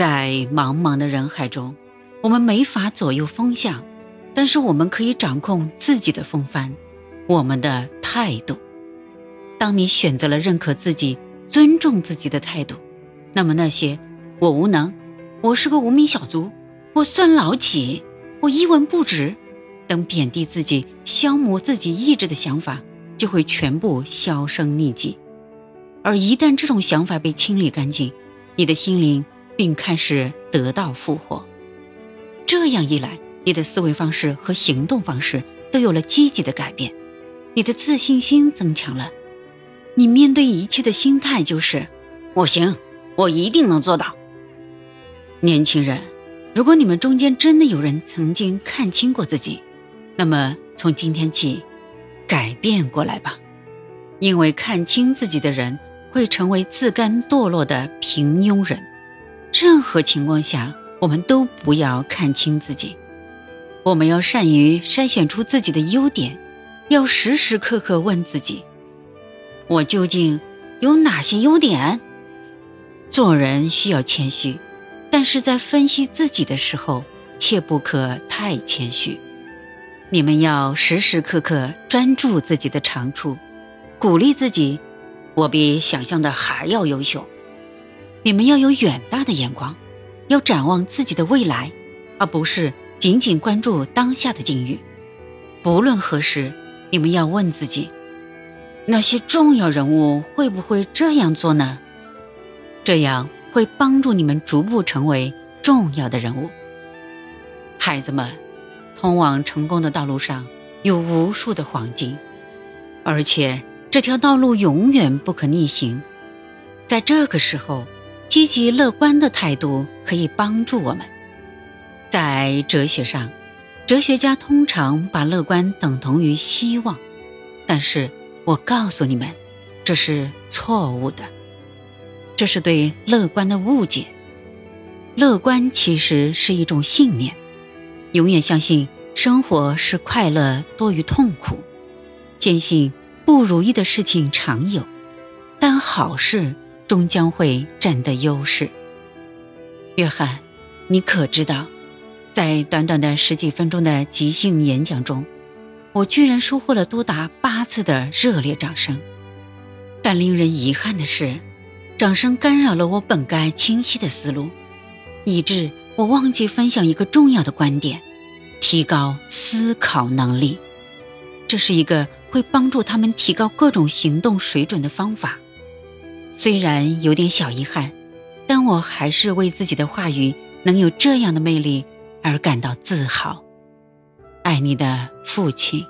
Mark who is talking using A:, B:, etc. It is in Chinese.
A: 在茫茫的人海中，我们没法左右风向，但是我们可以掌控自己的风帆，我们的态度。当你选择了认可自己、尊重自己的态度，那么那些“我无能”“我是个无名小卒”“我算老几”“我一文不值”等贬低自己、消磨自己意志的想法，就会全部销声匿迹。而一旦这种想法被清理干净，你的心灵并开始得到复活。这样一来，你的思维方式和行动方式都有了积极的改变，你的自信心增强了，你面对一切的心态就是“我行，我一定能做到”。年轻人，如果你们中间真的有人曾经看清过自己，那么从今天起，改变过来吧，因为看清自己的人。会成为自甘堕落的平庸人。任何情况下，我们都不要看清自己。我们要善于筛选出自己的优点，要时时刻刻问自己：我究竟有哪些优点？做人需要谦虚，但是在分析自己的时候，切不可太谦虚。你们要时时刻刻专注自己的长处，鼓励自己。我比想象的还要优秀，你们要有远大的眼光，要展望自己的未来，而不是仅仅关注当下的境遇。不论何时，你们要问自己：那些重要人物会不会这样做呢？这样会帮助你们逐步成为重要的人物。孩子们，通往成功的道路上有无数的黄金，而且。这条道路永远不可逆行，在这个时候，积极乐观的态度可以帮助我们。在哲学上，哲学家通常把乐观等同于希望，但是我告诉你们，这是错误的，这是对乐观的误解。乐观其实是一种信念，永远相信生活是快乐多于痛苦，坚信。不如意的事情常有，但好事终将会占得优势。约翰，你可知道，在短短的十几分钟的即兴演讲中，我居然收获了多达八次的热烈掌声。但令人遗憾的是，掌声干扰了我本该清晰的思路，以致我忘记分享一个重要的观点：提高思考能力。这是一个。会帮助他们提高各种行动水准的方法，虽然有点小遗憾，但我还是为自己的话语能有这样的魅力而感到自豪。爱你的父亲。